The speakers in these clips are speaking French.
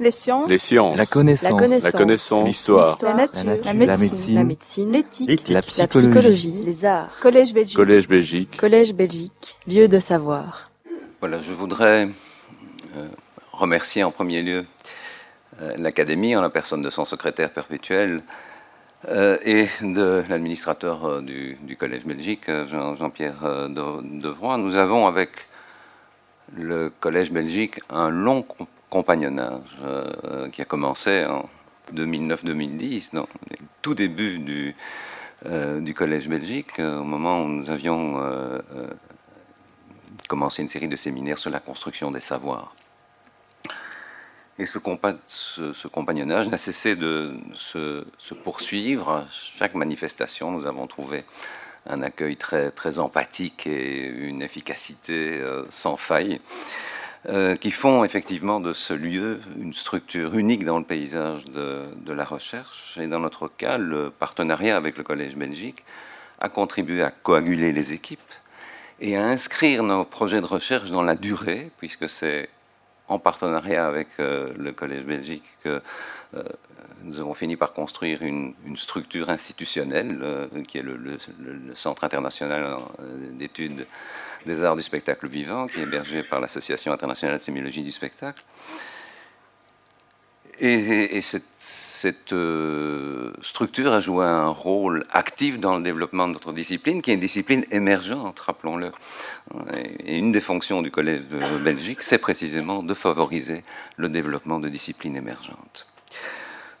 Les sciences. Les sciences. La connaissance. La connaissance. La. L'histoire. La nature. La nature. La La médecine. La. L'éthique. La La psychologie. Les arts. Collège Belgique. Collège Belgique. Collège Belgique. Lieu de savoir. Voilà, je voudrais euh, remercier en premier lieu euh, l'Académie en la personne de son secrétaire perpétuel euh, et de l'administrateur euh, du, du Collège Belgique, Jean- Jean-Pierre euh, De- Devroy. Nous avons avec le Collège Belgique un long compagnonnage euh, qui a commencé en 2009-2010, dans les tout début du, euh, du Collège Belgique, euh, au moment où nous avions euh, euh, commencé une série de séminaires sur la construction des savoirs. Et ce, compa- ce- ce compagnonnage n'a cessé de se, se poursuivre. Chaque manifestation, nous avons trouvé un accueil très, empathique et une efficacité euh, sans faille, euh, qui font effectivement de ce lieu une structure unique dans le paysage de, de la recherche. Et dans notre cas, le partenariat avec le Collège Belgique a contribué à coaguler les équipes et à inscrire nos projets de recherche dans la durée, puisque c'est en partenariat avec euh, le Collège Belgique que euh, nous avons fini par construire une, structure institutionnelle euh, qui est le, le- Centre international d'études des arts du spectacle vivant, qui est hébergé par l'Association internationale de sémiologie du spectacle. Et, et cette, euh, structure a joué un rôle actif dans le développement de notre discipline, qui est une discipline émergente, rappelons-le. Et une des fonctions du Collège de Belgique, c'est précisément de favoriser le développement de disciplines émergentes.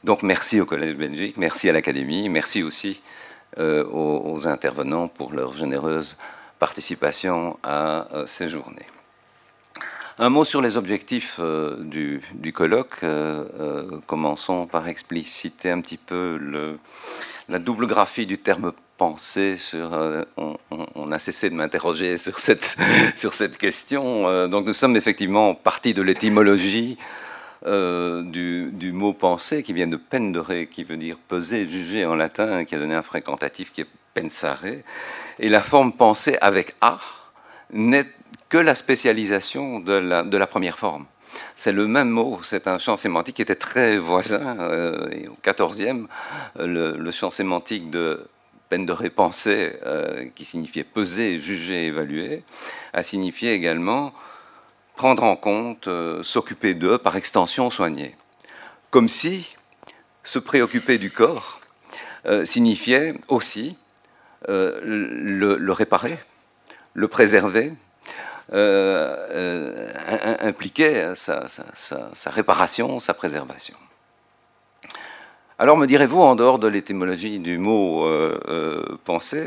Donc merci au Collège Belgique, merci à l'Académie, merci aussi euh, aux, aux intervenants pour leur généreuse participation à euh, ces journées. Un mot sur les objectifs euh, du, colloque. Euh, euh, commençons par expliciter un petit peu la double graphie du terme pensée. Sur, on, a cessé de m'interroger sur cette, question. Donc nous sommes effectivement partis de l'étymologie du, du mot penser qui vient de pendere, qui veut dire peser, juger en latin, qui a donné un fréquentatif qui est pensare. Et la forme pensée avec A n'est que la spécialisation de la, de première forme. C'est le même mot, c'est un champ sémantique qui était très voisin. euh, au XIVe, le, le champ sémantique de pendere penser, euh, qui signifiait peser, juger, évaluer, a signifié également prendre en compte, euh, s'occuper d'eux, par extension soigner. Comme si se préoccuper du corps euh, signifiait aussi euh, le réparer, le préserver, euh, euh, im- impliquait sa, sa- réparation, sa préservation. Alors me direz-vous, en dehors de l'étymologie du mot euh, penser,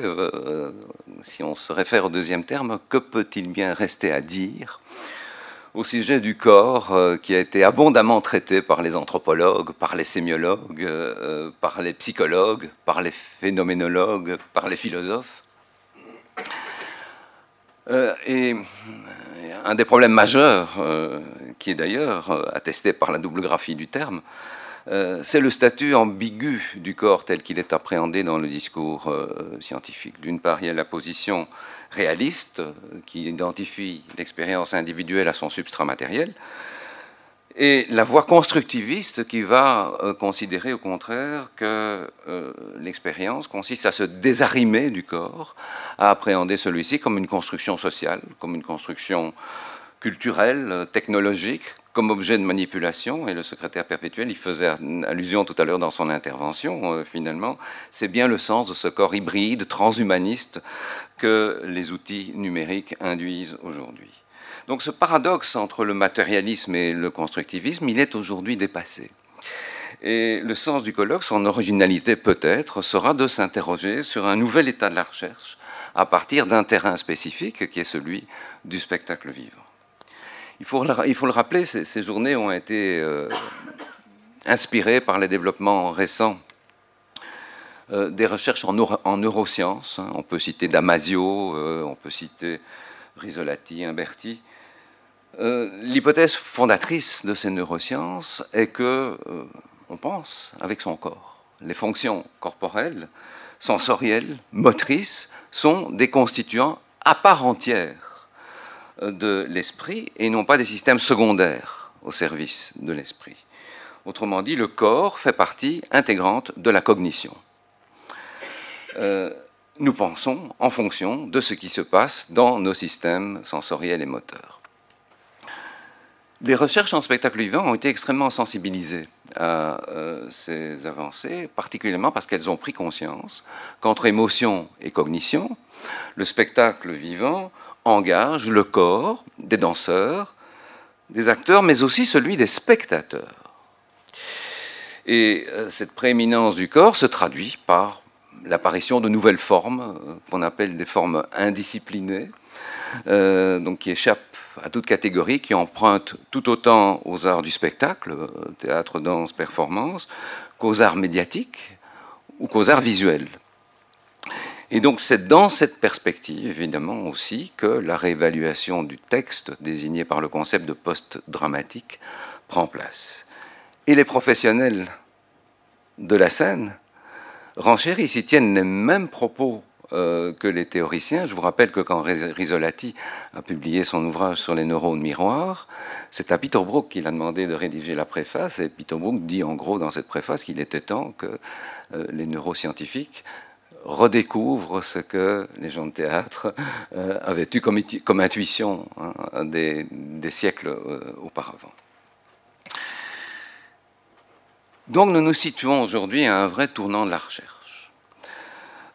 si on se réfère au deuxième terme, que peut-il bien rester à dire au sujet du corps qui a été abondamment traité par les anthropologues, par les sémiologues, par les psychologues, par les phénoménologues, par les philosophes? Euh, et euh, un des problèmes majeurs, euh, qui est d'ailleurs attesté par la double graphie du terme, c'est le statut ambigu du corps tel qu'il est appréhendé dans le discours scientifique. D'une part, il y a la position réaliste qui identifie l'expérience individuelle à son substrat matériel, et la voie constructiviste qui va euh, considérer au contraire que euh, l'expérience consiste à se désarimer du corps, à appréhender celui-ci comme une construction sociale, comme une construction culturelle, technologique, comme objet de manipulation. Et le secrétaire perpétuel y faisait allusion tout à l'heure dans son intervention, euh, finalement. C'est bien le sens de ce corps hybride, transhumaniste, que les outils numériques induisent aujourd'hui. Donc ce paradoxe entre le matérialisme et le constructivisme, il est aujourd'hui dépassé. Et le sens du colloque, son originalité peut-être, sera de s'interroger sur un nouvel état de la recherche à partir d'un terrain spécifique qui est celui du spectacle vivant. Il faut, le- rappeler, ces, journées ont été euh, inspirées par les développements récents euh, des recherches en neurosciences. hein. On peut citer Damasio, euh, on peut citer Risolati, Imberti. Euh, L'hypothèse fondatrice de ces neurosciences est que euh, on pense avec son corps. Les fonctions corporelles, sensorielles, motrices sont des constituants à part entière euh, de l'esprit et non pas des systèmes secondaires au service de l'esprit. Autrement dit, le corps fait partie intégrante de la cognition. Nous pensons en fonction de ce qui se passe dans nos systèmes sensoriels et moteurs. Les recherches en spectacle vivant ont été extrêmement sensibilisées à euh, ces avancées, particulièrement parce qu'elles ont pris conscience qu'entre émotion et cognition, le spectacle vivant engage le corps des danseurs, des acteurs, mais aussi celui des spectateurs. Et euh, cette prééminence du corps se traduit par l'apparition de nouvelles formes, euh, qu'on appelle des formes indisciplinées, donc qui échappent à toute catégorie, qui empruntent tout autant aux arts du spectacle, théâtre, danse, performance, qu'aux arts médiatiques ou qu'aux arts visuels. Et donc c'est dans cette perspective, évidemment, aussi que la réévaluation du texte désigné par le concept de post-dramatique prend place. Et les professionnels de la scène renchérissent, ils tiennent les mêmes propos euh, que les théoriciens. Je vous rappelle que quand Risolati a publié son ouvrage sur les neurones miroirs, c'est à Peter Brook qu'il a demandé de rédiger la préface, et Peter Brook dit en gros dans cette préface qu'il était temps que euh, les neuroscientifiques redécouvrent ce que les gens de théâtre euh, avaient eu comme, intuition hein, des, siècles auparavant. Donc nous nous situons aujourd'hui à un vrai tournant de la recherche.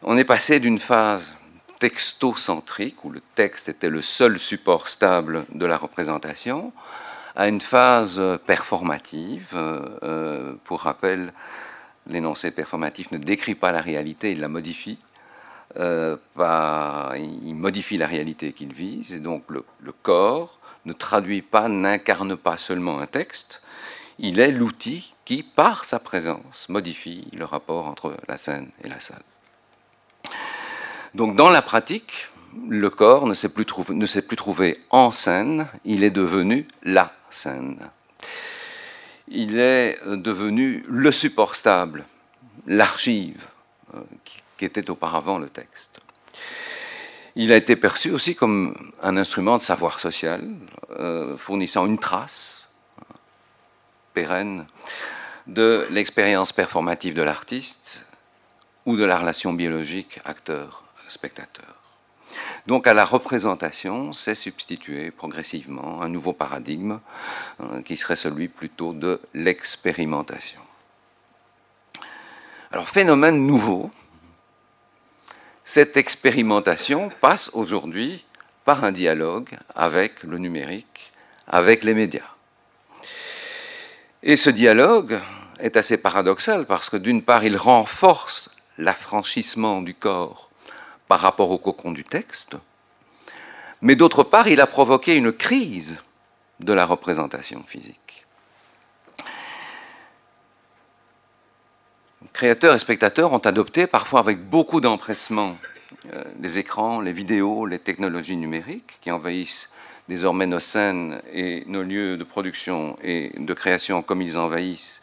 On est passé d'une phase textocentrique, où le texte était le seul support stable de la représentation, à une phase performative. Euh, pour rappel, l'énoncé performatif ne décrit pas la réalité, il la modifie. Euh, il modifie la réalité qu'il vise, et donc le corps ne traduit pas, n'incarne pas seulement un texte, il est l'outil qui, par sa présence, modifie le rapport entre la scène et la salle. Donc dans la pratique, le corps ne s'est plus, trouvé en scène, il est devenu la scène. Il est devenu le support stable, l'archive euh, qui était auparavant le texte. Il a été perçu aussi comme un instrument de savoir social, euh, fournissant une trace pérenne de l'expérience performative de l'artiste ou de la relation biologique acteur-spectateur. Donc à la représentation s'est substitué progressivement un nouveau paradigme hein, qui serait celui plutôt de l'expérimentation. Alors phénomène nouveau, cette expérimentation passe aujourd'hui par un dialogue avec le numérique, avec les médias. Et ce dialogue est assez paradoxal parce que d'une part, il renforce l'affranchissement du corps par rapport au cocon du texte, mais d'autre part, il a provoqué une crise de la représentation physique. Créateurs et spectateurs ont adopté, parfois avec beaucoup d'empressement, euh, les écrans, les vidéos, les technologies numériques qui envahissent désormais nos scènes et nos lieux de production et de création comme ils envahissent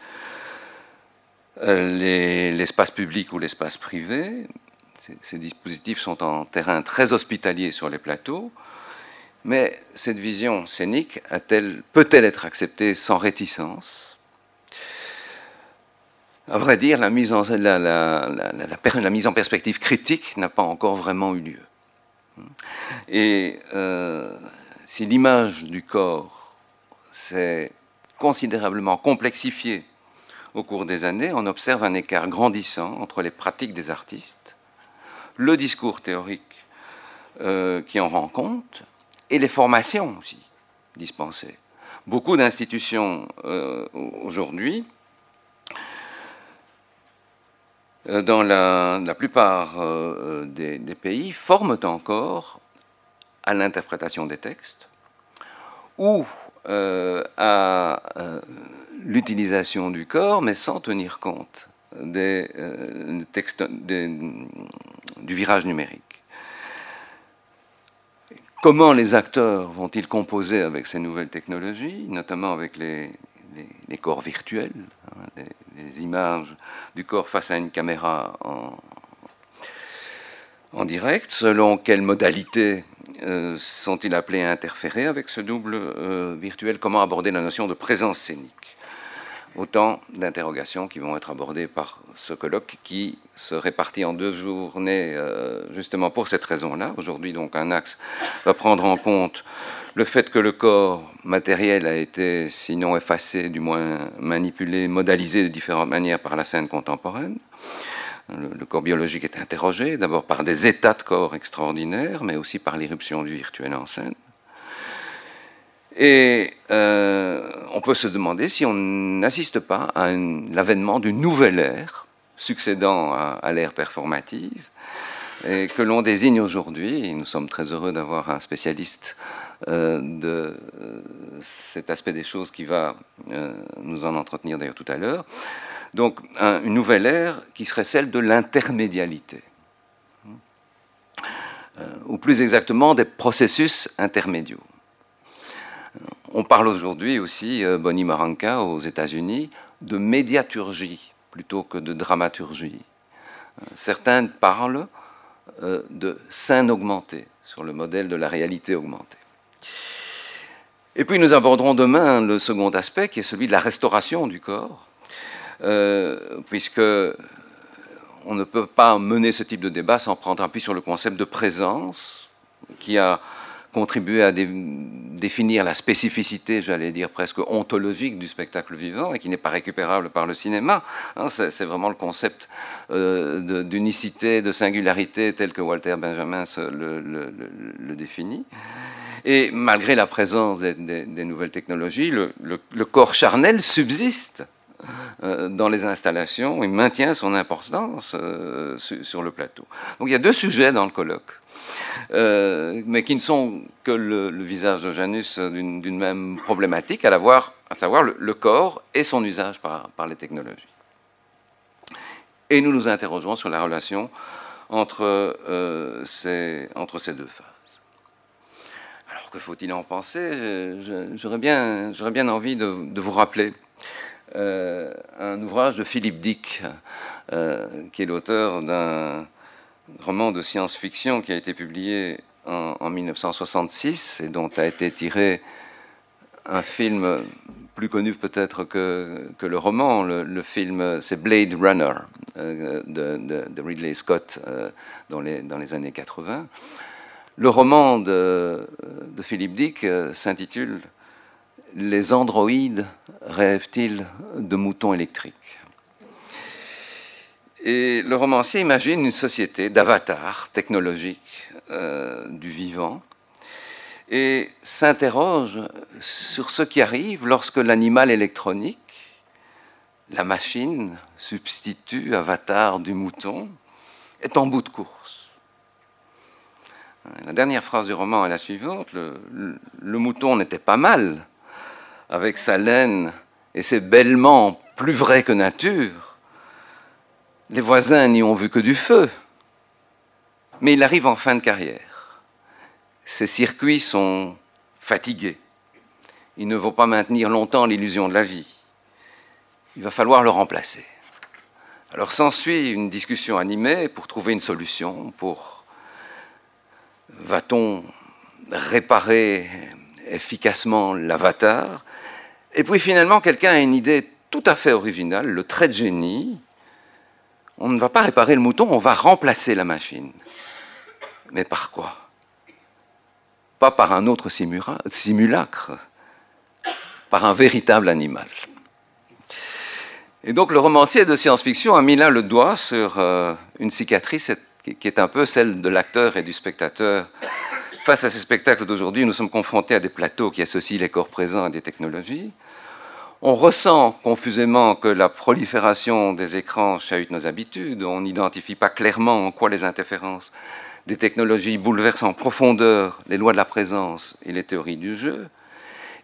euh, l'espace public ou l'espace privé. Ces, dispositifs sont en terrain très hospitalier sur les plateaux, mais cette vision scénique peut-elle être acceptée sans réticence? À vrai dire, la mise en, perspective critique n'a pas encore vraiment eu lieu. Et euh, si l'image du corps s'est considérablement complexifiée au cours des années, on observe un écart grandissant entre les pratiques des artistes, le discours théorique euh, qui en rend compte, et les formations aussi dispensées. Beaucoup d'institutions euh, aujourd'hui, euh, dans la, plupart des, pays, forment encore à l'interprétation des textes ou à l'utilisation du corps, mais sans tenir compte des, textes, du virage numérique. Comment les acteurs vont-ils composer avec ces nouvelles technologies, notamment avec les, corps virtuels, hein, les, images du corps face à une caméra en, direct, selon quelle modalité euh, sont-ils appelés à interférer avec ce double euh, virtuel? Comment aborder la notion de présence scénique? Autant d'interrogations qui vont être abordées par ce colloque qui se répartit en deux journées euh, justement pour cette raison-là. Aujourd'hui, donc, un axe va prendre en compte le fait que le corps matériel a été, sinon effacé, du moins manipulé, modalisé de différentes manières par la scène contemporaine. Le, corps biologique est interrogé, d'abord par des états de corps extraordinaires, mais aussi par l'irruption du virtuel en scène. Et euh, on peut se demander si on n'assiste pas à l'avènement d'une nouvelle ère, succédant à, l'ère performative, et que l'on désigne aujourd'hui, et nous sommes très heureux d'avoir un spécialiste euh, de euh, cet aspect des choses qui va nous en entretenir d'ailleurs tout à l'heure, donc une nouvelle ère qui serait celle de l'intermédialité, ou plus exactement des processus intermédiaux. On parle aujourd'hui aussi, euh, Bonnie Maranka aux États-Unis, de médiaturgie plutôt que de dramaturgie. Euh, certains parlent euh, de scène augmentée, sur le modèle de la réalité augmentée. Et puis nous aborderons demain le second aspect, qui est celui de la restauration du corps, puisque on ne peut pas mener ce type de débat sans prendre appui sur le concept de présence, qui a contribuer à définir la spécificité, j'allais dire presque ontologique du spectacle vivant et qui n'est pas récupérable par le cinéma. Hein, c'est vraiment le concept euh, d'unicité, de, singularité tel que Walter Benjamin le, définit. Et malgré la présence des, nouvelles technologies, le, corps charnel subsiste euh, dans les installations et maintient son importance euh, sur le plateau. Donc il y a deux sujets dans le colloque. Euh, mais qui ne sont que le, visage de Janus d'une même problématique, à, à savoir le, corps et son usage par, les technologies. Et nous nous interrogeons sur la relation entre, euh, ces, entre ces deux phases. Alors que faut-il en penser? J'aurais bien, bien envie de, de vous rappeler euh, un ouvrage de Philippe Dick, qui est l'auteur d'un roman de science-fiction qui a été publié en, 1966 et dont a été tiré un film plus connu peut-être que, le roman. Le, film, c'est Blade Runner euh, de, Ridley Scott euh, dans, les, années 80. Le roman de, Philippe Dick euh, s'intitule Les androïdes rêvent-ils de moutons électriques? Et le romancier imagine une société d'avatars technologiques euh, du vivant et s'interroge sur ce qui arrive lorsque l'animal électronique, la machine, substitut avatar du mouton, est en bout de course. La dernière phrase du roman est la suivante. le mouton n'était pas mal, avec sa laine et ses bêlements plus vrais que nature, les voisins n'y ont vu que du feu. Mais il arrive en fin de carrière. Ses circuits sont fatigués. Il ne vaut pas maintenir longtemps l'illusion de la vie. Il va falloir le remplacer. Alors s'ensuit une discussion animée pour trouver une solution, pour va-t-on réparer efficacement l'avatar? Et puis finalement, quelqu'un a une idée tout à fait originale, le trait de génie, on ne va pas réparer le mouton, on va remplacer la machine. Mais par quoi? Pas par un autre simulacre, par un véritable animal. Et donc le romancier de science-fiction a mis là le doigt sur euh, une cicatrice qui est un peu celle de l'acteur et du spectateur. Face à ces spectacles d'aujourd'hui, nous sommes confrontés à des plateaux qui associent les corps présents à des technologies. On ressent confusément que la prolifération des écrans chahute nos habitudes. On n'identifie pas clairement en quoi les interférences des technologies bouleversent en profondeur les lois de la présence et les théories du jeu.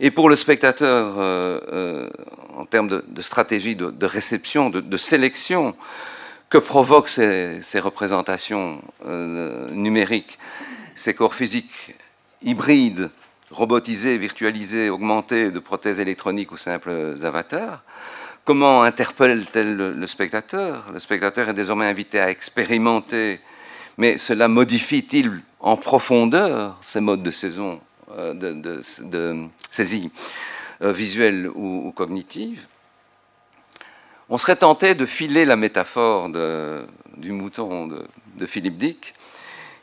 Et pour le spectateur, euh, euh, en termes de, stratégie de, réception, de, sélection, que provoquent ces, représentations euh, numériques, ces corps physiques hybrides robotisés, virtualisés, augmentés de prothèses électroniques ou simples avatars Comment interpelle-t-elle le, spectateur? Le spectateur est désormais invité à expérimenter, mais cela modifie-t-il en profondeur ces modes de euh, de, saisie euh, visuelle ou, cognitive? On serait tenté de filer la métaphore du mouton de, Philippe Dick,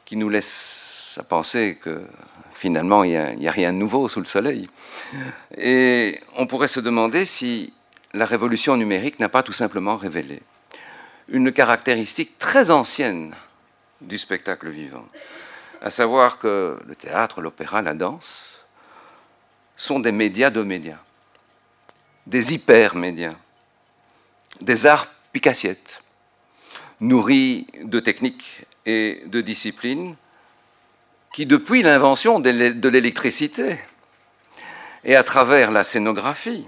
qui nous laisse à penser que finalement, il n'y a, rien de nouveau sous le soleil. Et on pourrait se demander si la révolution numérique n'a pas tout simplement révélé une caractéristique très ancienne du spectacle vivant, à savoir que le théâtre, l'opéra, la danse sont des médias de médias, des hypermédias, des arts picassiettes, nourris de techniques et de disciplines qui, depuis l'invention de l'électricité et à travers la scénographie,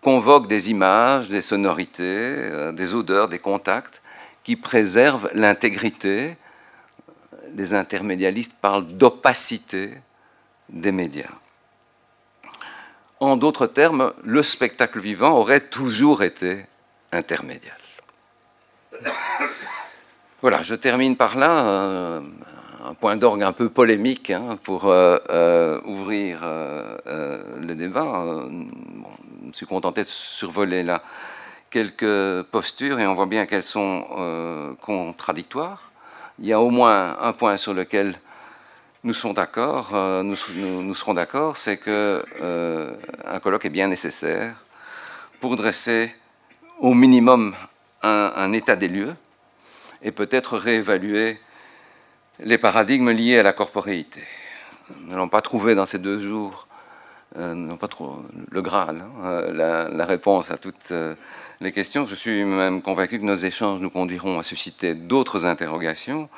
convoquent des images, des sonorités, euh, des odeurs, des contacts qui préservent l'intégrité. Les intermédialistes parlent d'opacité des médias. En d'autres termes, le spectacle vivant aurait toujours été intermédial. Voilà, je termine par là. Euh, un point d'orgue un peu polémique hein, pour euh, euh, ouvrir le débat. je me suis contenté de survoler là quelques postures et on voit bien qu'elles sont contradictoires. Il y a au moins un point sur lequel nous sommes d'accord, nous, serons d'accord, c'est que un colloque est bien nécessaire pour dresser au minimum un, état des lieux et peut-être réévaluer les paradigmes liés à la corporéité. Nous n'allons pas trouvé dans ces deux jours euh, pas trop le Graal, hein, euh, la, réponse à toutes euh, les questions. Je suis même convaincu que nos échanges nous conduiront à susciter d'autres interrogations.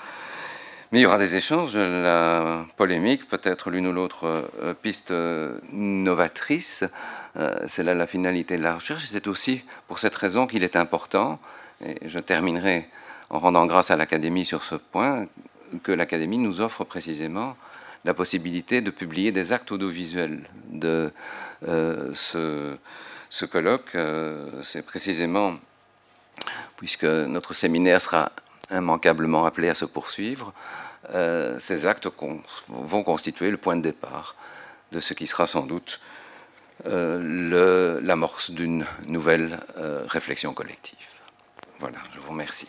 Mais il y aura des échanges, la polémique, peut-être l'une ou l'autre piste novatrice. C'est là la finalité de la recherche. C'est aussi pour cette raison qu'il est important, et je terminerai en rendant grâce à l'Académie sur ce point, que l'Académie nous offre précisément la possibilité de publier des actes audiovisuels de euh, ce, colloque. Euh, c'est précisément, puisque notre séminaire sera immanquablement appelé à se poursuivre, euh, ces actes vont constituer le point de départ de ce qui sera sans doute l'amorce d'une nouvelle réflexion collective. Voilà, je vous remercie.